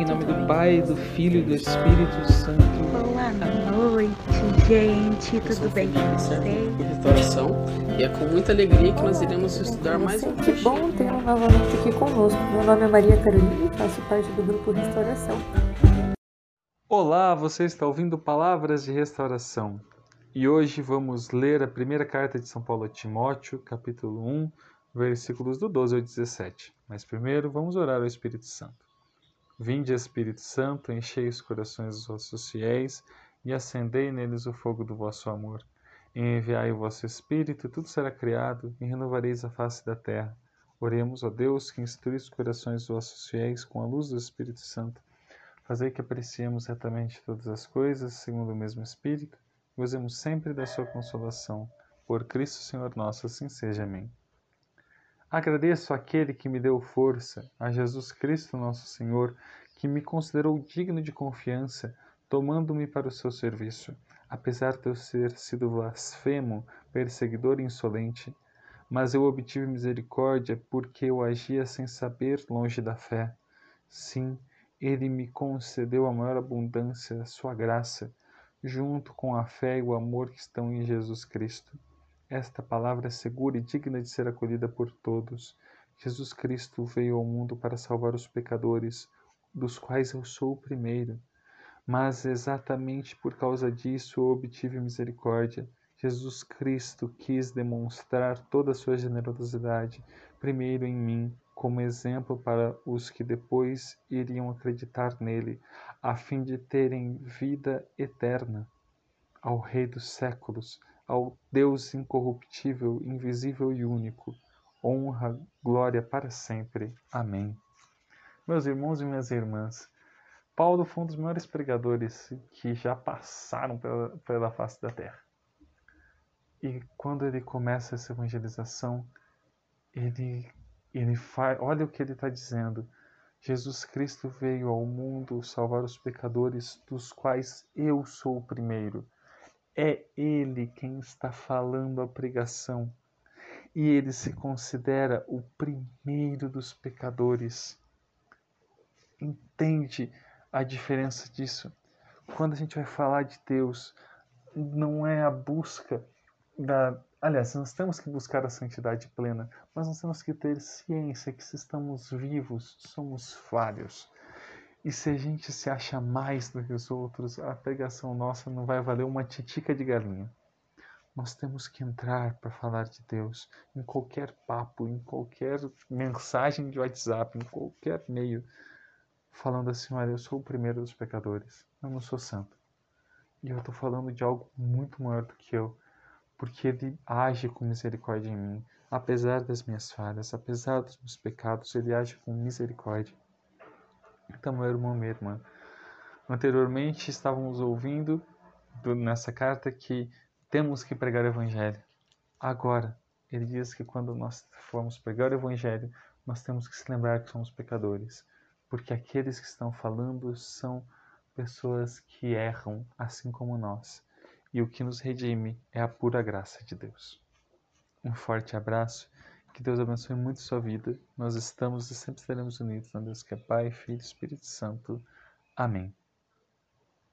Em nome do Pai, do Filho e do Espírito Santo. Boa noite, gente. Tudo bem com vocês? Restauração e é com muita alegria que nós iremos estudar mais um Que bom tê-lo novamente aqui conosco. Meu nome é Maria Carolina e faço parte do grupo Restauração. Olá, você está ouvindo Palavras de Restauração. E hoje vamos ler a primeira carta de São Paulo a Timóteo, capítulo 1, versículos do 12 ao 17. Mas primeiro vamos orar ao Espírito Santo. Vinde, Espírito Santo, enchei os corações dos vossos fiéis e acendei neles o fogo do vosso amor. E enviai o vosso Espírito, tudo será criado, e renovareis a face da terra. Oremos, ó Deus, que instrui os corações dos vossos fiéis com a luz do Espírito Santo. Fazei que apreciemos retamente todas as coisas, segundo o mesmo Espírito, e gozemos sempre da sua consolação. Por Cristo Senhor nosso, assim seja. Amém. Agradeço àquele que me deu força, a Jesus Cristo nosso Senhor, que me considerou digno de confiança, tomando-me para o seu serviço, apesar de eu ter sido blasfemo, perseguidor e insolente. Mas eu obtive misericórdia porque eu agia sem saber longe da fé. Sim, ele me concedeu a maior abundância, a sua graça, junto com a fé e o amor que estão em Jesus Cristo. Esta palavra é segura e digna de ser acolhida por todos. Jesus Cristo veio ao mundo para salvar os pecadores, dos quais eu sou o primeiro. Mas exatamente por causa disso eu obtive misericórdia. Jesus Cristo quis demonstrar toda a sua generosidade, primeiro em mim, como exemplo para os que depois iriam acreditar nele, a fim de terem vida eterna. Ao Rei dos séculos, ao Deus incorruptível, invisível e único, honra, glória para sempre. Amém. Meus irmãos e minhas irmãs, Paulo foi um dos maiores pregadores que já passaram pela, pela face da terra. E quando ele começa essa evangelização, ele, ele faz, olha o que ele está dizendo. Jesus Cristo veio ao mundo salvar os pecadores, dos quais eu sou o primeiro. É Ele quem está falando a pregação. E ele se considera o primeiro dos pecadores. Entende a diferença disso? Quando a gente vai falar de Deus, não é a busca da. Aliás, nós temos que buscar a santidade plena, mas nós temos que ter ciência que se estamos vivos, somos falhos. E se a gente se acha mais do que os outros, a pregação nossa não vai valer uma titica de galinha. Nós temos que entrar para falar de Deus em qualquer papo, em qualquer mensagem de WhatsApp, em qualquer meio, falando assim: olha, eu sou o primeiro dos pecadores, eu não sou santo. E eu estou falando de algo muito maior do que eu, porque Ele age com misericórdia em mim, apesar das minhas falhas, apesar dos meus pecados, Ele age com misericórdia. Meu irmão, minha irmã, anteriormente estávamos ouvindo do- nessa carta que temos que pregar o Evangelho. Agora, ele diz que quando nós formos pregar o Evangelho, nós temos que se lembrar que somos pecadores, porque aqueles que estão falando são pessoas que erram, assim como nós. E o que nos redime é a pura graça de Deus. Um forte abraço que Deus abençoe muito sua vida. Nós estamos e sempre estaremos unidos na Deus que é Pai, Filho e Espírito Santo. Amém.